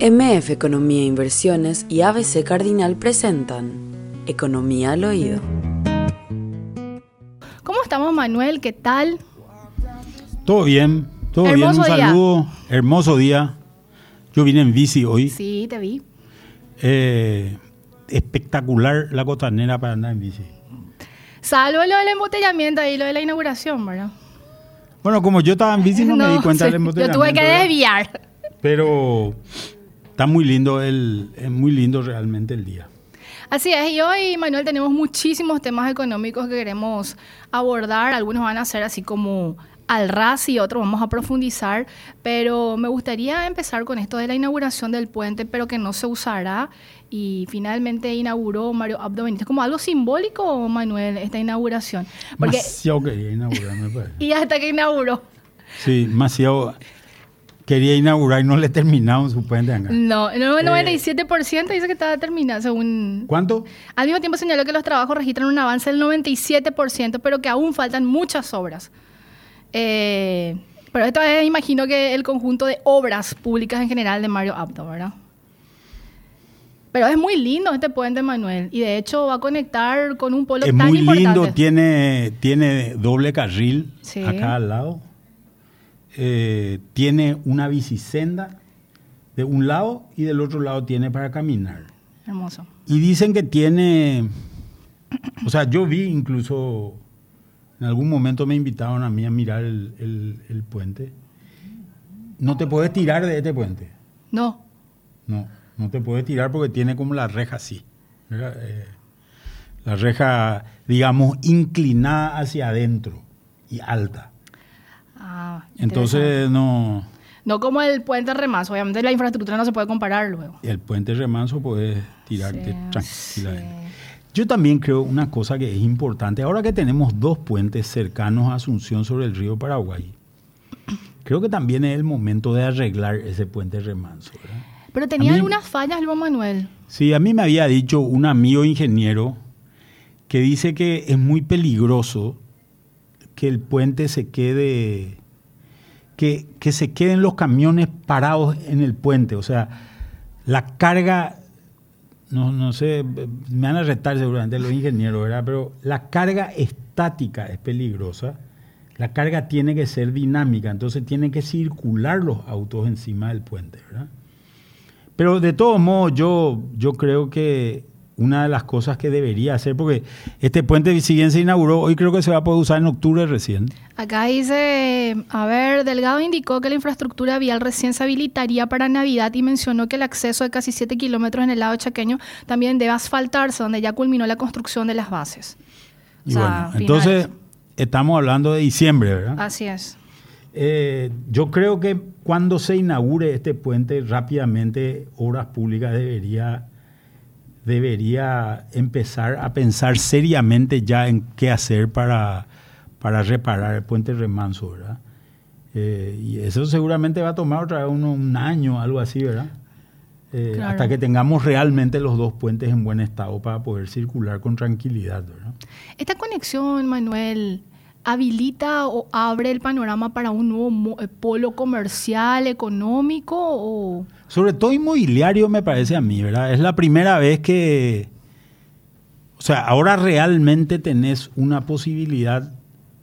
MF Economía e Inversiones y ABC Cardinal presentan Economía al Oído. ¿Cómo estamos, Manuel? ¿Qué tal? Todo bien, todo Hermoso bien. Un día. saludo, hermoso día. Yo vine en bici hoy. Sí, te vi. Eh, espectacular la costanera para andar en bici. Salvo lo del embotellamiento y lo de la inauguración, ¿verdad? Bueno, como yo estaba en bici no, me di cuenta sí, del Yo embotellamiento. tuve que ¿verdad? desviar. Pero está muy lindo el, es muy lindo realmente el día. Así es, y hoy, Manuel, tenemos muchísimos temas económicos que queremos abordar. Algunos van a ser así como al ras y otros vamos a profundizar, pero me gustaría empezar con esto de la inauguración del puente, pero que no se usará y finalmente inauguró Mario Abdo Benítez. ¿Como algo simbólico, Manuel, esta inauguración? Porque, Demasiado quería inaugurar, me parece. y hasta que inauguró. Sí, demasiado quería inaugurar y no le terminaron su puente acá. No, no, el Eh. 97% dice que está terminado, según... ¿Cuánto? Al mismo tiempo señaló que los trabajos registran un avance del 97%, pero que aún faltan muchas obras. Eh, pero esto es, imagino que el conjunto de obras públicas en general de Mario Abdo, ¿verdad? Pero es muy lindo este puente, Manuel, y de hecho va a conectar con un polo Es tan muy importante. lindo, tiene, tiene doble carril Sí. acá al lado. Eh, tiene una bicisenda de un lado y del otro lado tiene para caminar. Hermoso. Y dicen que tiene, o sea, yo vi incluso, en algún momento me invitaron a mí a mirar el, el- el puente. No te puedes tirar de este puente. No, No, no te puedes tirar porque tiene como la reja así. Eh, la reja, digamos, inclinada hacia adentro y alta. Ah. Entonces, no, No como el puente Remas, obviamente la infraestructura no se puede comparar luego. el puente remanso puedes tirarte Sí, tranquilamente. Yo también creo una cosa que es importante. Ahora que tenemos dos puentes cercanos a Asunción sobre el río Paraguay, creo que también es el momento de arreglar ese puente remanso. ¿verdad? Pero tenía mí- algunas fallas, Luis Manuel. Sí, a mí me había dicho un amigo ingeniero que dice que es muy peligroso que el puente se quede, que, que se queden los camiones parados en el puente. O sea, la carga, no, no sé, me van a retar seguramente los ingenieros, ¿verdad? Pero la carga estática es peligrosa. La carga tiene que ser dinámica, entonces tienen que circular los autos encima del puente, ¿verdad? Pero de todos modos, yo, yo creo que una de las cosas que debería hacer, porque este puente, si bien se inauguró, hoy creo que se va a poder usar en octubre recién. Acá dice, a ver, Delgado indicó que la infraestructura vial recién se habilitaría para Navidad y mencionó que el acceso de casi 7 kilómetros en el lado chaqueño también debe asfaltarse, donde ya culminó la construcción de las bases. O Y sea, bueno, finales. entonces estamos hablando de diciembre, ¿verdad? Así es. Eh, yo creo que cuando se inaugure este puente, rápidamente Obras Públicas debería, debería empezar a pensar seriamente ya en qué hacer para, para reparar el puente remanso, ¿verdad? Eh, y eso seguramente va a tomar otra vez uno- un año, algo así, ¿verdad? Eh, Claro. Hasta que tengamos realmente los dos puentes en buen estado para poder circular con tranquilidad, ¿verdad? Esta conexión, Manuel, habilita o abre el panorama para un nuevo eh, polo comercial, económico o... Sobre todo inmobiliario me parece a mí, ¿verdad? Es la primera vez que, o sea, ahora realmente tenés una posibilidad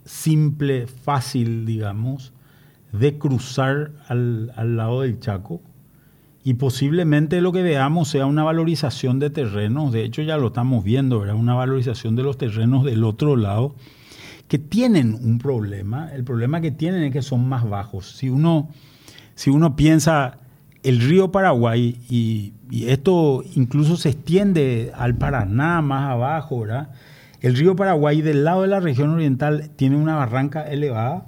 simple, fácil, digamos, de cruzar al, al lado del Chaco y posiblemente lo que veamos sea una valorización de terrenos, de hecho ya lo estamos viendo, ¿verdad? Una valorización de los terrenos del otro lado que tienen un problema, el problema que tienen es que son más bajos. Si uno, si uno piensa el río Paraguay, y, y esto incluso se extiende al Paraná más abajo, ¿verdad? El río Paraguay del lado de la región oriental tiene una barranca elevada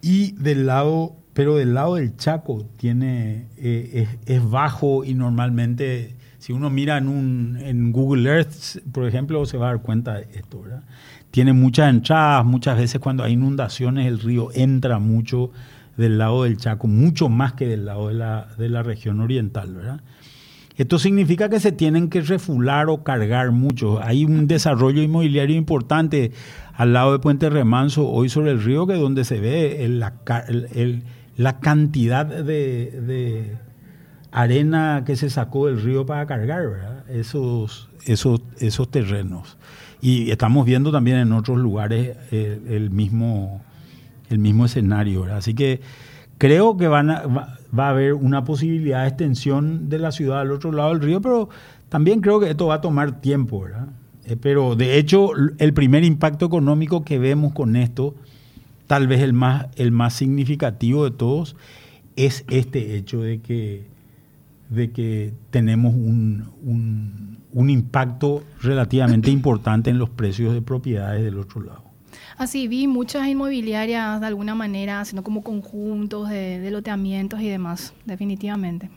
y del lado, pero del lado del Chaco tiene, eh, es, es bajo y normalmente, si uno mira en, un, en Google Earth, por ejemplo, se va a dar cuenta de esto, ¿verdad? Tiene muchas entradas, muchas veces cuando hay inundaciones el río entra mucho del lado del Chaco, mucho más que del lado de la, de la región oriental, ¿verdad? Esto significa que se tienen que refular o cargar mucho. Hay un desarrollo inmobiliario importante al lado de Puente Remanso, hoy sobre el río, que es donde se ve la, cantidad de, arena que se sacó del río para cargar. Esos, esos, esos terrenos. Y estamos viendo también en otros lugares eh, el, mismo, el mismo escenario. Así que creo que van va, a haber una posibilidad de extensión de la ciudad al otro lado del río, pero también creo que esto va a tomar tiempo. Eh, pero de hecho, el primer impacto económico que vemos con esto, tal vez el más, el más significativo de todos, es este hecho de que de que tenemos un, impacto relativamente importante en los precios de propiedades del otro lado. Así vi muchas inmobiliarias de alguna manera haciendo como conjuntos de, de loteamientos y demás, definitivamente.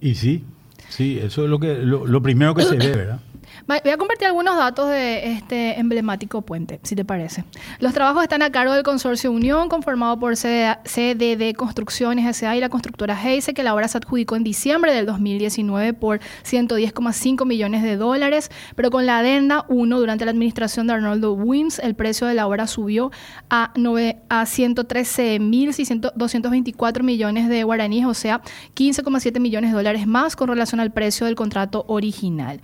Y sí, sí, eso es lo que lo, lo primero que se ve, ¿verdad? Voy a compartir algunos datos de este emblemático puente, si te parece. Los trabajos están a cargo del Consorcio Unión, conformado por CDD Construcciones S.A. y la constructora Heise, que la obra se adjudicó en diciembre del 2019 por 110,5 millones de dólares, pero con la adenda 1 durante la administración de Arnoldo Wims, el precio de la obra subió a, a 113.224 millones de guaraníes, o sea, 15,7 millones de dólares más con relación al precio del contrato original.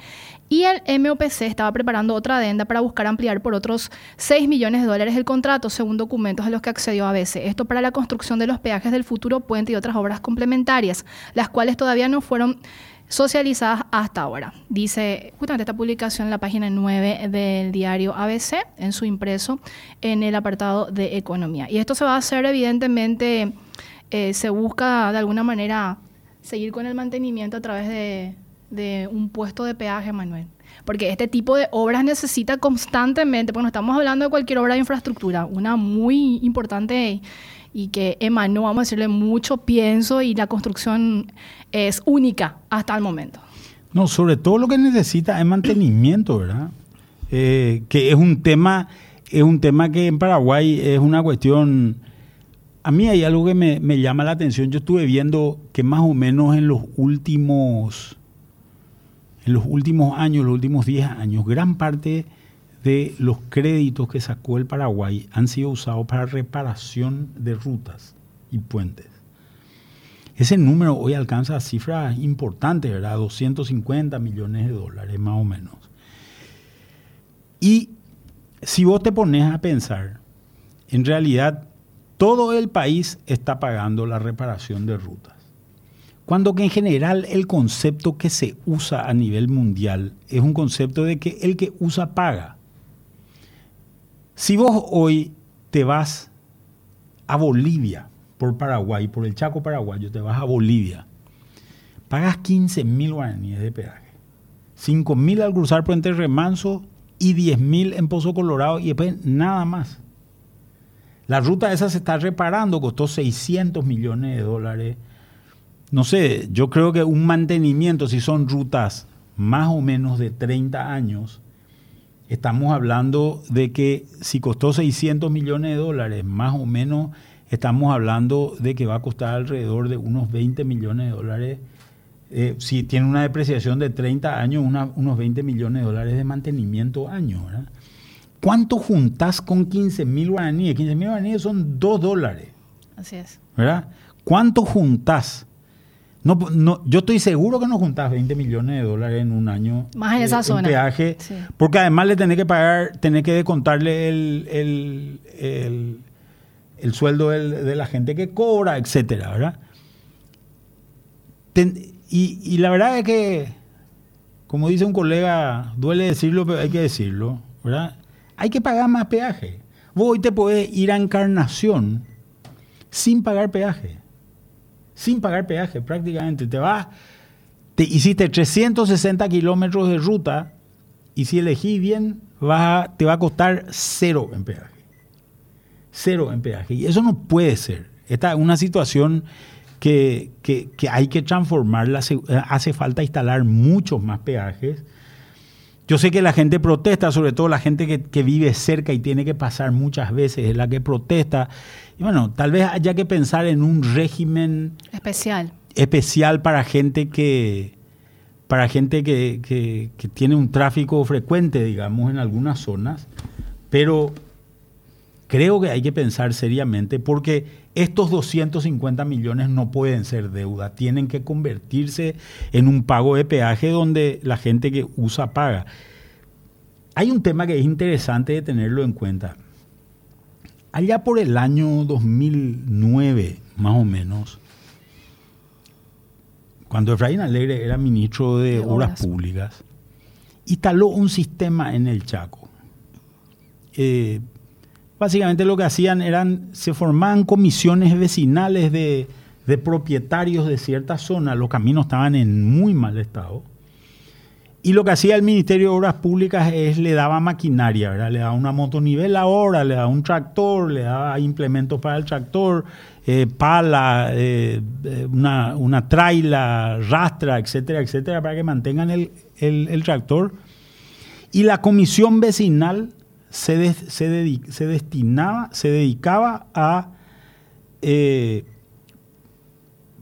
Y el MOPC estaba preparando otra adenda para buscar ampliar por otros 6 millones de dólares el contrato, según documentos a los que accedió ABC. Esto para la construcción de los peajes del futuro puente y otras obras complementarias, las cuales todavía no fueron socializadas hasta ahora. Dice justamente esta publicación en la página 9 del diario ABC, en su impreso, en el apartado de economía. Y esto se va a hacer evidentemente, eh, se busca de alguna manera seguir con el mantenimiento a través de de un puesto de peaje, Manuel. Porque este tipo de obras necesita constantemente, porque no estamos hablando de cualquier obra de infraestructura, una muy importante y que emanó, vamos a decirle, mucho pienso y la construcción es única hasta el momento. No, sobre todo lo que necesita es mantenimiento, ¿verdad? Eh, que es un tema, es un tema que en Paraguay es una cuestión. A mí hay algo que me, me llama la atención. Yo estuve viendo que más o menos en los últimos en los últimos años, los últimos 10 años, gran parte de los créditos que sacó el Paraguay han sido usados para reparación de rutas y puentes. Ese número hoy alcanza cifras importantes, ¿verdad? 250 millones de dólares más o menos. Y si vos te pones a pensar, en realidad todo el país está pagando la reparación de rutas. Cuando que en general el concepto que se usa a nivel mundial es un concepto de que el que usa paga. Si vos hoy te vas a Bolivia por Paraguay, por el Chaco paraguayo, te vas a Bolivia, pagas 15 mil guaraníes de peaje, 5 mil al cruzar Puente Remanso y 10 mil en Pozo Colorado y después nada más. La ruta esa se está reparando, costó 600 millones de dólares no sé, yo creo que un mantenimiento, si son rutas más o menos de 30 años, estamos hablando de que si costó 600 millones de dólares, más o menos estamos hablando de que va a costar alrededor de unos 20 millones de dólares. Eh, si tiene una depreciación de 30 años, unos 20 millones de dólares de mantenimiento año. ¿Cuánto juntás con 15 mil guaraníes? 15 mil guaraníes son 2 dólares. Así es. ¿Verdad? ¿Cuánto juntás? No, no, yo estoy seguro que no juntás 20 millones de dólares en un año. Más en esa zona. peaje. Porque además le tenés que pagar, tenés que descontarle el, el, sueldo de la gente que cobra, etcétera, ¿verdad? y, y, la verdad es que, como dice un colega, duele decirlo, pero hay que decirlo, ¿verdad? Hay que pagar más peaje. Vos hoy te podés ir a Encarnación sin pagar peaje sin pagar peaje prácticamente. Te vas, te hiciste 360 kilómetros de ruta y si elegís bien, te va a costar cero en peaje. Cero en peaje. Y eso no puede ser. Esta es una situación que, que, que hay que transformarla. Hace falta instalar muchos más peajes. Yo sé que la gente protesta, sobre todo la gente que, que, vive cerca y tiene que pasar muchas veces, es la que protesta. Y bueno, tal vez haya que pensar en un régimen especial. Especial para gente que para gente que, que, tiene un tráfico frecuente, digamos, en algunas zonas. Pero creo que hay que pensar seriamente porque estos 250 millones no pueden ser deuda, tienen que convertirse en un pago de peaje donde la gente que usa paga. Hay un tema que es interesante de tenerlo en cuenta. Allá por el año 2009, más o menos, cuando Efraín Alegre era ministro de, Obras, Públicas, instaló un sistema en el Chaco. Eh, básicamente lo que hacían eran, se formaban comisiones vecinales de, de propietarios de ciertas zonas, los caminos estaban en muy mal estado y lo que hacía el Ministerio de Obras Públicas es le daba maquinaria, ¿verdad? Le daba una motoniveladora, le daba un tractor, le daba implementos para el tractor, eh, pala, eh, eh, una, una, traila, rastra, etcétera, etcétera, para que mantengan el, tractor. Y la comisión vecinal se, se, destinaba, se dedicaba a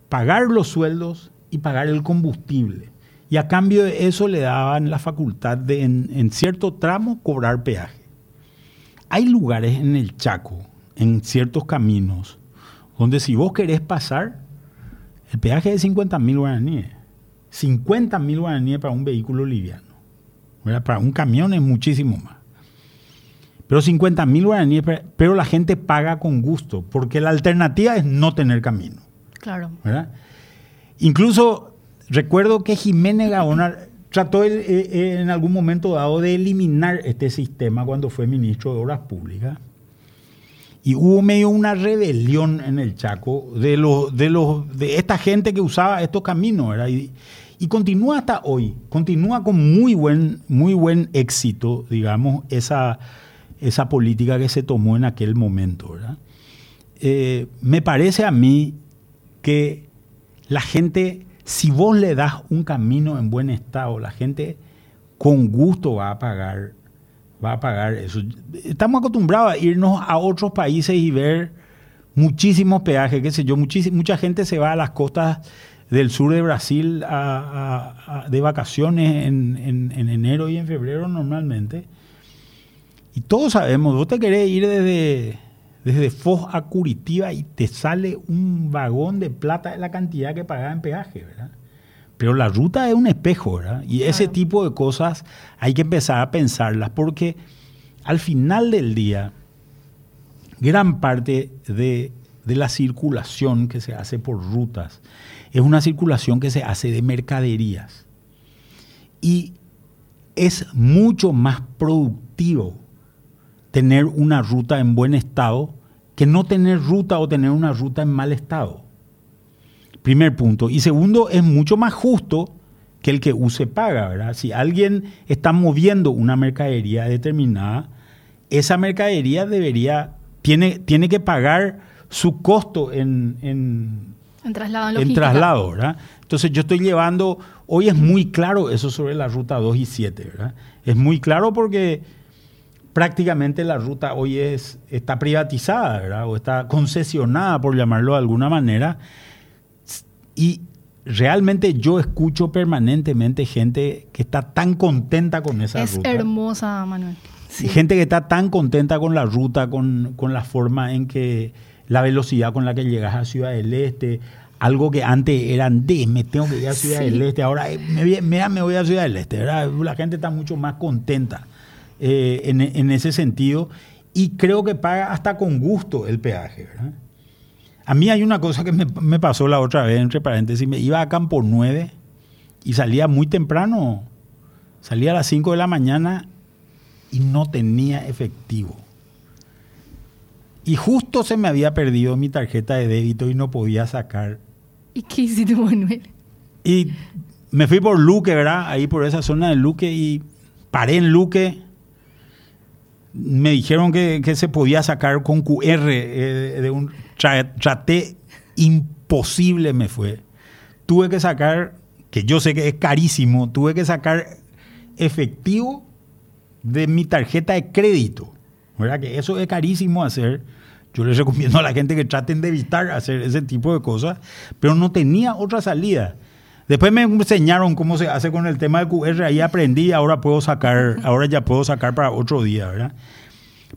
pagar los sueldos y pagar el combustible. Y a cambio de eso le daban la facultad de en, cierto tramo cobrar peaje. Hay lugares en el Chaco, en ciertos caminos, donde si vos querés pasar, el peaje es de 50 mil guaraníes. 50 mil guaraníes para un vehículo liviano. Para un camión es muchísimo más. Pero 50 mil guaraníes, pero la gente paga con gusto, porque la alternativa es no tener camino. Claro. Incluso Recuerdo que Jiménez Gaona trató eh, eh, en algún momento dado de eliminar este sistema cuando fue ministro de Obras Públicas. Y hubo medio una rebelión en el Chaco de, los, de, los, de esta gente que usaba estos caminos. Y, continúa hasta hoy, continúa con muy buen, muy buen éxito, digamos, esa, esa política que se tomó en aquel momento. Eh, me parece a mí que la gente si vos le das un camino en buen estado, la gente con gusto va a pagar, va a pagar eso. Estamos acostumbrados a irnos a otros países y ver muchísimos peajes, qué sé yo, mucha gente se va a las costas del sur de Brasil de vacaciones en, enero y en febrero normalmente. Y todos sabemos, vos te querés ir desde, desde Foz a Curitiba y te sale un vagón de plata de la cantidad que pagaba en peaje, ¿verdad? Pero la ruta es un espejo, ¿verdad? Y ese tipo de cosas hay que empezar a pensarlas porque al final del día, gran parte de, de la circulación que se hace por rutas es una circulación que se hace de mercaderías. Y es mucho más productivo tener una ruta en buen estado que no tener ruta o tener una ruta en mal estado. Primer punto. Y segundo, es mucho más justo que el que use paga, ¿verdad? Si alguien está moviendo una mercadería determinada, esa mercadería debería, tiene, tiene que pagar su costo en, en, traslado, en traslado, ¿verdad? Entonces yo estoy llevando, hoy es muy claro eso sobre la ruta 2 y 7, ¿verdad? Es muy claro porque prácticamente la ruta hoy es, está privatizada, ¿verdad? O está concesionada, por llamarlo de alguna manera. Y realmente yo escucho permanentemente gente que está tan contenta con esa ruta. Es hermosa, Manuel. Gente que está tan contenta con la ruta, con, la forma en que la velocidad con la que llegas a Ciudad del Este, algo que antes eran de, me tengo que ir a Ciudad del Este, ahora eh, me, me, me, voy a Ciudad del Este, ¿verdad? La gente está mucho más contenta. Eh, en, ese sentido y creo que paga hasta con gusto el peaje. A mí hay una cosa que me, pasó la otra vez, entre paréntesis, me iba a Campo 9 y salía muy temprano, salía a las 5 de la mañana y no tenía efectivo. Y justo se me había perdido mi tarjeta de débito y no podía sacar. ¿Y qué hiciste, Manuel? Y me fui por Luque, ¿verdad? Ahí por esa zona de Luque y paré en Luque me dijeron que, se podía sacar con QR eh, de un traté imposible me fue. Tuve que sacar, que yo sé que es carísimo, tuve que sacar efectivo de mi tarjeta de crédito. ¿verdad? Que eso es carísimo hacer. Yo les recomiendo a la gente que traten de evitar hacer ese tipo de cosas, pero no tenía otra salida. Después me enseñaron cómo se hace con el tema del QR, ahí aprendí, ahora puedo sacar, ahora ya puedo sacar para otro día, ¿verdad?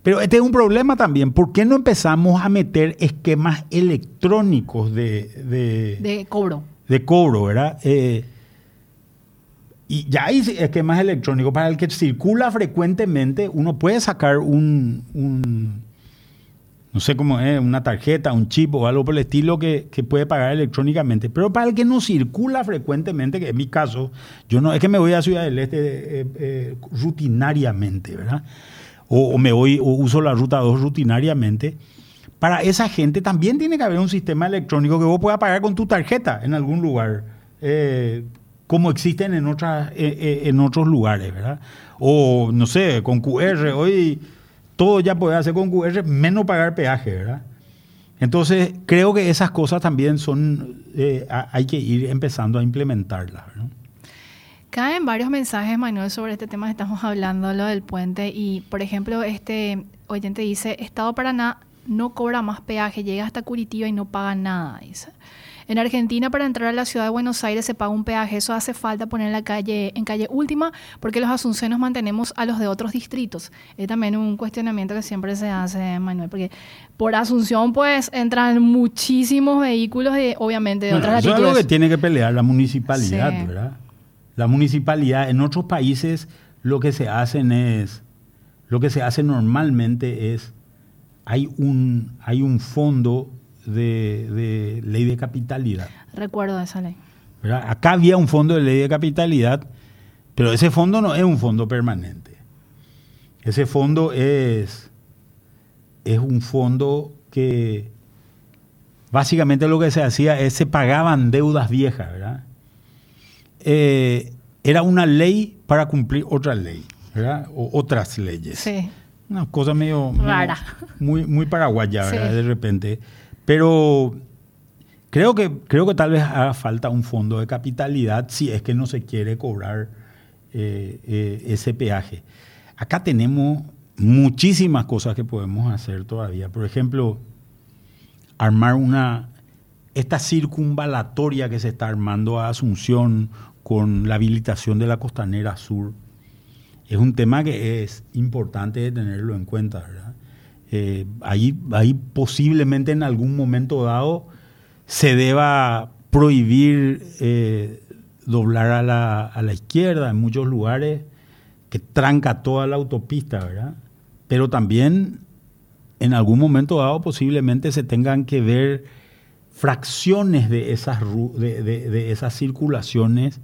Pero este es un problema también. ¿Por qué no empezamos a meter esquemas electrónicos de, de, De cobro. de cobro, verdad? Eh, y ya hay esquemas electrónicos para el que circula frecuentemente. Uno puede sacar un, un- no sé cómo es, una tarjeta, un chip o algo por el estilo que, que puede pagar electrónicamente. Pero para el que no circula frecuentemente, que en mi caso, yo no es que me voy a Ciudad del Este eh, eh, rutinariamente, ¿verdad? O, me voy o uso la ruta 2 rutinariamente. Para esa gente también tiene que haber un sistema electrónico que vos puedas pagar con tu tarjeta en algún lugar, eh, como existen en, otras, en otros lugares, ¿verdad? O, no sé, con QR. Hoy todo ya puede hacer con QR, menos pagar peaje, ¿verdad? Entonces, creo que esas cosas también son, eh, hay que ir empezando a implementarlas, ¿verdad? Caen varios mensajes, Manuel, sobre este tema que estamos hablando, lo del puente. Y, por ejemplo, este oyente dice, Estado Paraná no cobra más peaje, llega hasta Curitiba y no paga nada, dice. En Argentina, para entrar a la ciudad de Buenos Aires se paga un peaje. Eso hace falta poner en la calle, en calle última, porque los asuncenos mantenemos a los de otros distritos. Es también un cuestionamiento que siempre se hace, Manuel, porque por Asunción, pues, entran muchísimos vehículos, de, obviamente, de Bueno, otras eso es latitudes. algo que tiene que pelear la municipalidad, Sí. ¿verdad? La municipalidad, en otros países lo que se hacen es, lo que se hace normalmente es, hay un, hay un fondo de, de ley de capitalidad. Recuerdo esa ley. ¿verdad? Acá había un fondo de ley de capitalidad, pero ese fondo no es un fondo permanente. Ese fondo es, es un fondo que básicamente lo que se hacía es se pagaban deudas viejas, ¿verdad? Eh, era una ley para cumplir otra ley, ¿verdad? O otras leyes. Sí. Una cosa medio... medio- Rara. Muy, muy paraguaya, ¿verdad? Sí. De repente. Pero creo que, creo que tal vez haga falta un fondo de capitalidad si es que no se quiere cobrar eh, eh, ese peaje. Acá tenemos muchísimas cosas que podemos hacer todavía. Por ejemplo, armar una... Esta circunvalatoria que se está armando a Asunción con la habilitación de la costanera sur es un tema que es importante tenerlo en cuenta, ¿verdad? Eh, ahí, posiblemente en algún momento dado se deba prohibir eh, doblar a la, a la izquierda en muchos lugares, que tranca toda la autopista, ¿verdad? Pero también en algún momento dado posiblemente se tengan que ver fracciones de esas, de, de- de esas circulaciones,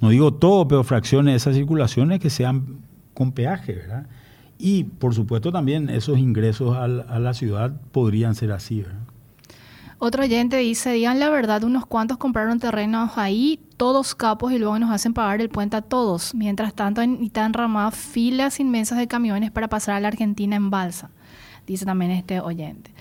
no digo todo, pero fracciones de esas circulaciones que sean con peaje, ¿verdad? Y por supuesto también esos ingresos al- a, la ciudad podrían ser así, ¿verdad? Otro oyente dice, digan la verdad, unos cuantos compraron terrenos ahí, todos capos, y luego nos hacen pagar el puente a todos. Mientras tanto, en- están enramadas filas inmensas de camiones para pasar a la Argentina en balsa, dice también este oyente.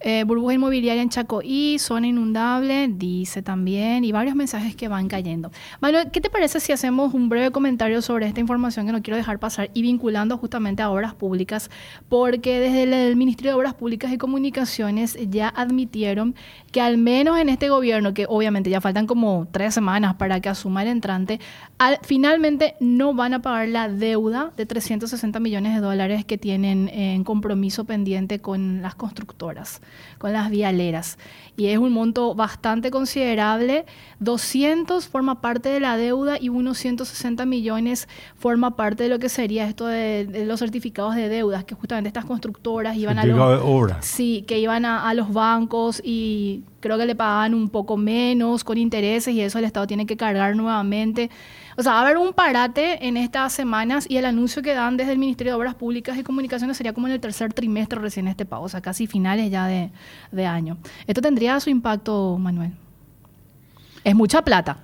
Eh, burbuja inmobiliaria en Chacoí, zona inundable, dice también, y varios mensajes que van cayendo. Manuel, ¿qué te parece si hacemos un breve comentario sobre esta información que no quiero dejar pasar y vinculando justamente a obras públicas? Porque desde el, el Ministerio de Obras Públicas y Comunicaciones ya admitieron que al menos en este gobierno, que obviamente ya faltan como tres semanas para que asuma el entrante, al- finalmente no van a pagar la deuda de 360 millones de dólares que tienen en compromiso pendiente con las constructoras, con las vialeras. Y es un monto bastante considerable. 200 forma parte de la deuda y unos 160 millones forma parte de lo que sería esto de, de los certificados de deudas, que justamente estas constructoras iban a los... de obra. Sí, que iban a, a los bancos y creo que le pagaban un poco menos con intereses y eso el Estado tiene que cargar nuevamente. O sea, va a haber un parate en estas semanas y el anuncio que dan desde el Ministerio de Obras Públicas y Comunicaciones sería como en el tercer trimestre recién este pago, o sea, casi finales ya de, de año. ¿Esto tendría su impacto, Manuel? Es mucha plata.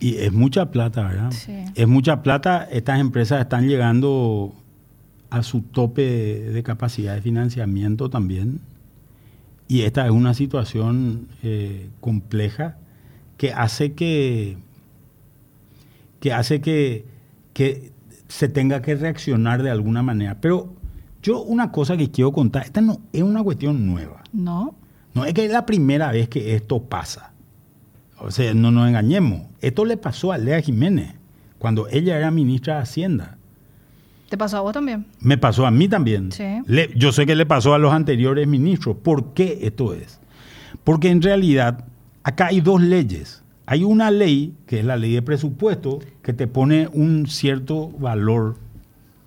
Y es mucha plata, ¿verdad? Sí. Es mucha plata. Estas empresas están llegando a su tope de, de capacidad de financiamiento también. Y esta es una situación eh, compleja que hace que, que hace que, que se tenga que reaccionar de alguna manera. Pero yo una cosa que quiero contar, esta no es una cuestión nueva. ¿No? No es que es la primera vez que esto pasa. O sea, no nos engañemos. Esto le pasó a Lea Jiménez cuando ella era ministra de Hacienda. ¿Te pasó a vos también? Me pasó a mí también. Sí. Le- yo sé que le pasó a los anteriores ministros. ¿Por qué esto es? Porque en realidad acá hay dos leyes. Hay una ley, que es la ley de presupuesto, que te pone un cierto valor,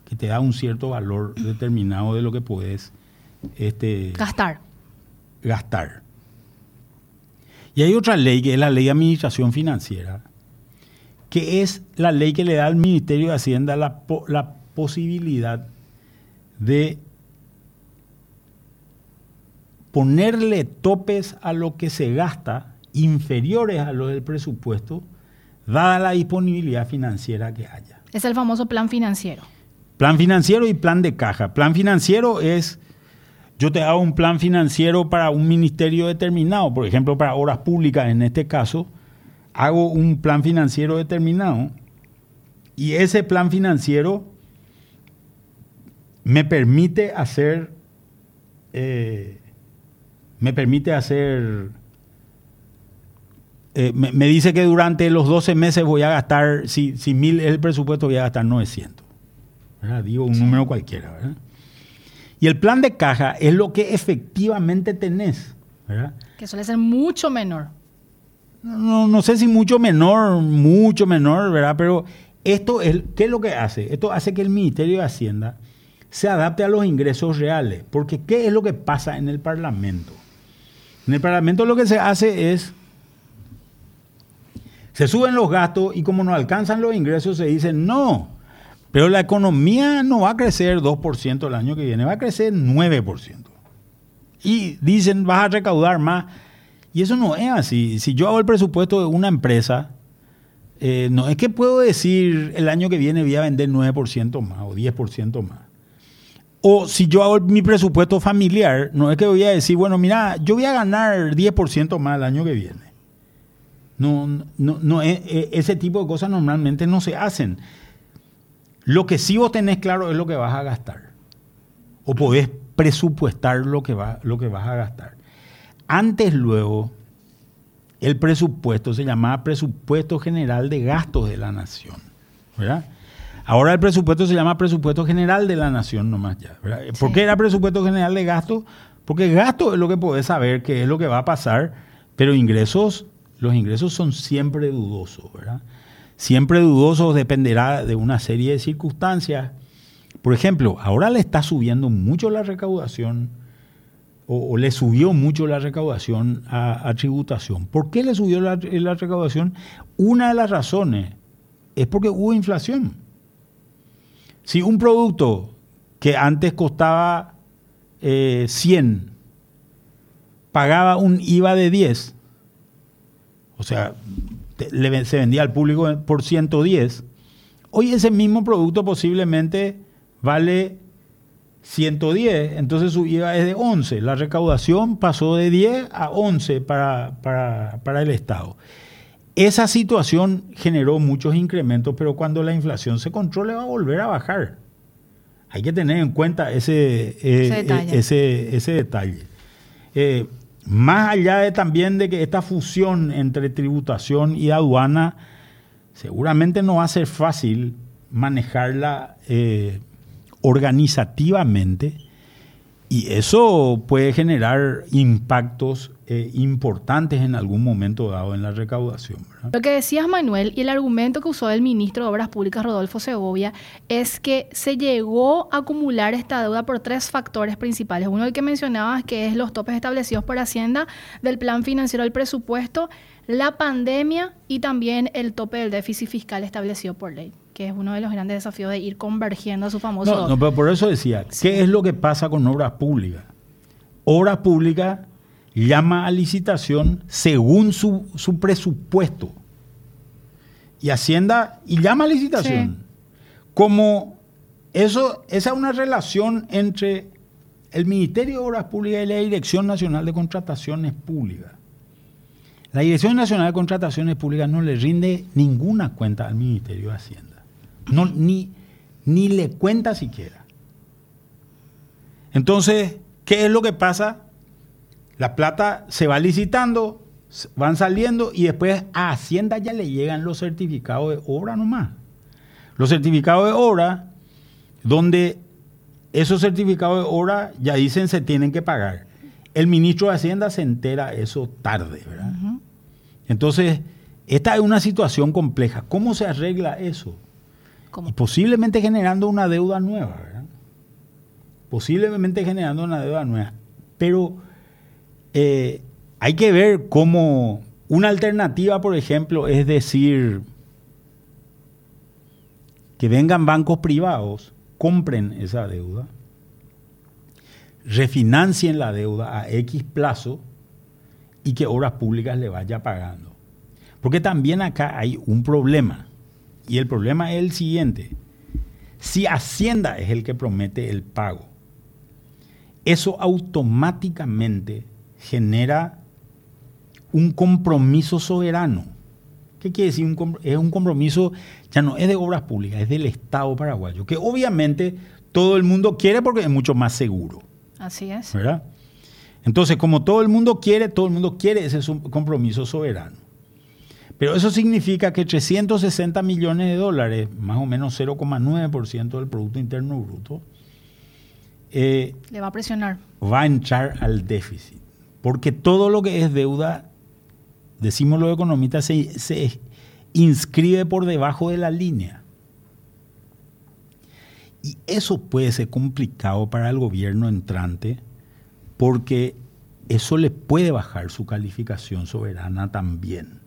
que te da un cierto valor determinado de lo que puedes este, Gastar. gastar. Y hay otra ley, que es la ley de administración financiera, que es la ley que le da al Ministerio de Hacienda la posibilidad de ponerle topes a lo que se gasta inferiores a los del presupuesto, dada la disponibilidad financiera que haya. Es el famoso plan financiero. Plan financiero y plan de caja. Plan financiero es, yo te hago un plan financiero para un ministerio determinado, por ejemplo, para obras públicas en este caso, hago un plan financiero determinado y ese plan financiero me permite hacer, eh, me permite hacer, eh, me, me dice que durante los 12 meses voy a gastar, si, si mil es el presupuesto, voy a gastar 900. ¿verdad? Digo un número cualquiera. ¿verdad? Y el plan de caja es lo que efectivamente tenés. ¿verdad? Que suele ser mucho menor. No, no sé si mucho menor, mucho menor, ¿verdad? Pero esto es, ¿qué es lo que hace? Esto hace que el Ministerio de Hacienda se adapte a los ingresos reales. Porque ¿qué es lo que pasa en el Parlamento? En el Parlamento lo que se hace es, se suben los gastos y como no alcanzan los ingresos se dice, no, pero la economía no va a crecer 2% el año que viene, va a crecer 9%. Y dicen, vas a recaudar más. Y eso no es así. Si yo hago el presupuesto de una empresa, eh, no es que puedo decir el año que viene voy a vender 9% más o 10% más. O si yo hago mi presupuesto familiar, no es que voy a decir, bueno, mira, yo voy a ganar 10% más el año que viene. No, no, no, e- e- ese tipo de cosas normalmente no se hacen. Lo que sí vos tenés claro es lo que vas a gastar. O podés presupuestar lo que, va, lo que vas a gastar. Antes, luego, el presupuesto se llamaba Presupuesto General de Gastos de la Nación. ¿verdad? Ahora el presupuesto se llama Presupuesto General de la Nación nomás ya. ¿verdad? ¿Por qué era Presupuesto General de Gastos? Porque gasto es lo que podés saber qué es lo que va a pasar, pero ingresos, los ingresos son siempre dudosos, ¿verdad? Siempre dudosos dependerá de una serie de circunstancias. Por ejemplo, ahora le está subiendo mucho la recaudación o, o le subió mucho la recaudación a, a tributación. ¿Por qué le subió la, la recaudación? Una de las razones es porque hubo inflación. Si un producto que antes costaba eh, 100 pagaba un IVA de 10, o sea, se vendía al público por 110, hoy ese mismo producto posiblemente vale 110, entonces su IVA es de 11. La recaudación pasó de 10 a 11 para, para, para el Estado. Esa situación generó muchos incrementos, pero cuando la inflación se controle va a volver a bajar. Hay que tener en cuenta ese, eh, Ese detalle. eh, ese- ese detalle. Eh, más allá de también de que esta fusión entre tributación y aduana seguramente no va a ser fácil manejarla eh, organizativamente y eso puede generar impactos eh, importantes en algún momento dado en la recaudación. ¿verdad? Lo que decías, Manuel, y el argumento que usó el ministro de Obras Públicas, Rodolfo Segovia, es que se llegó a acumular esta deuda por tres factores principales. Uno, el que mencionabas, que es los topes establecidos por Hacienda del plan financiero del presupuesto, la pandemia y también el tope del déficit fiscal establecido por ley, que es uno de los grandes desafíos de ir convergiendo a su famoso... No, no, pero por eso decía, ¿qué es lo que pasa con obras públicas? Obras públicas llama a licitación según su, su presupuesto. Y Hacienda, y llama a licitación. Como eso, esa es una relación entre el Ministerio de Obras Públicas y la Dirección Nacional de Contrataciones Públicas. La Dirección Nacional de Contrataciones Públicas no le rinde ninguna cuenta al Ministerio de Hacienda. No, ni, ni le cuenta siquiera. Entonces, ¿qué es lo que pasa? La plata se va licitando, van saliendo y después a Hacienda ya le llegan los certificados de obra nomás. Los certificados de obra donde esos certificados de obra ya dicen se tienen que pagar. El ministro de Hacienda se entera eso tarde, ¿verdad? Entonces, esta es una situación compleja. ¿Cómo se arregla eso? Y posiblemente generando una deuda nueva, ¿verdad? Posiblemente generando una deuda nueva. Pero eh, hay que ver cómo una alternativa, por ejemplo, es decir, que vengan bancos privados, compren esa deuda, refinancien la deuda a X plazo y que obras públicas le vaya pagando. Porque también acá hay un problema. Y el problema es el siguiente. Si Hacienda es el que promete el pago, eso automáticamente genera un compromiso soberano. ¿Qué quiere decir? es un compromiso, ya no es de obras públicas, es del Estado paraguayo, que obviamente todo el mundo quiere porque es mucho más seguro. Así es. ¿Verdad? Entonces, como todo el mundo quiere, todo el mundo quiere ese compromiso soberano. Pero eso significa que 360 millones de dólares, más o menos 0,9% del Producto Interno Bruto, eh, le va a presionar. Va a entrar al déficit. Porque todo lo que es deuda decimos los economistas, se, inscribe por debajo de la línea. Y eso puede ser complicado para el gobierno entrante porque eso le puede bajar su calificación soberana también.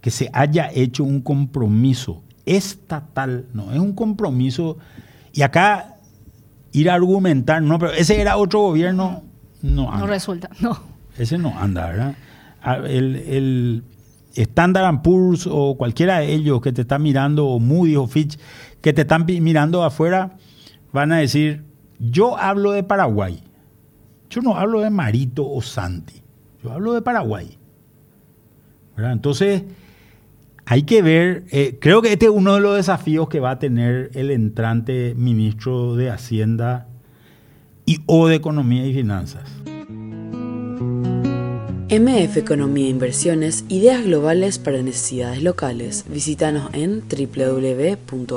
Que se haya hecho un compromiso estatal, no es un compromiso. Y acá ir a argumentar, no, pero ese era otro gobierno, no No resulta, no. Ese no anda, ¿verdad? el, el Standard Poor's o cualquiera de ellos que te están mirando, o Moody o Fitch, que te están mirando afuera, van a decir, yo hablo de Paraguay. Yo no hablo de Marito o Santi. Yo hablo de Paraguay. Entonces, hay que ver, eh, creo que este es uno de los desafíos que va a tener el entrante ministro de Hacienda y o de Economía y Finanzas. MF Economía e Inversiones, ideas globales para necesidades locales. Visítanos en www.mf.com.py.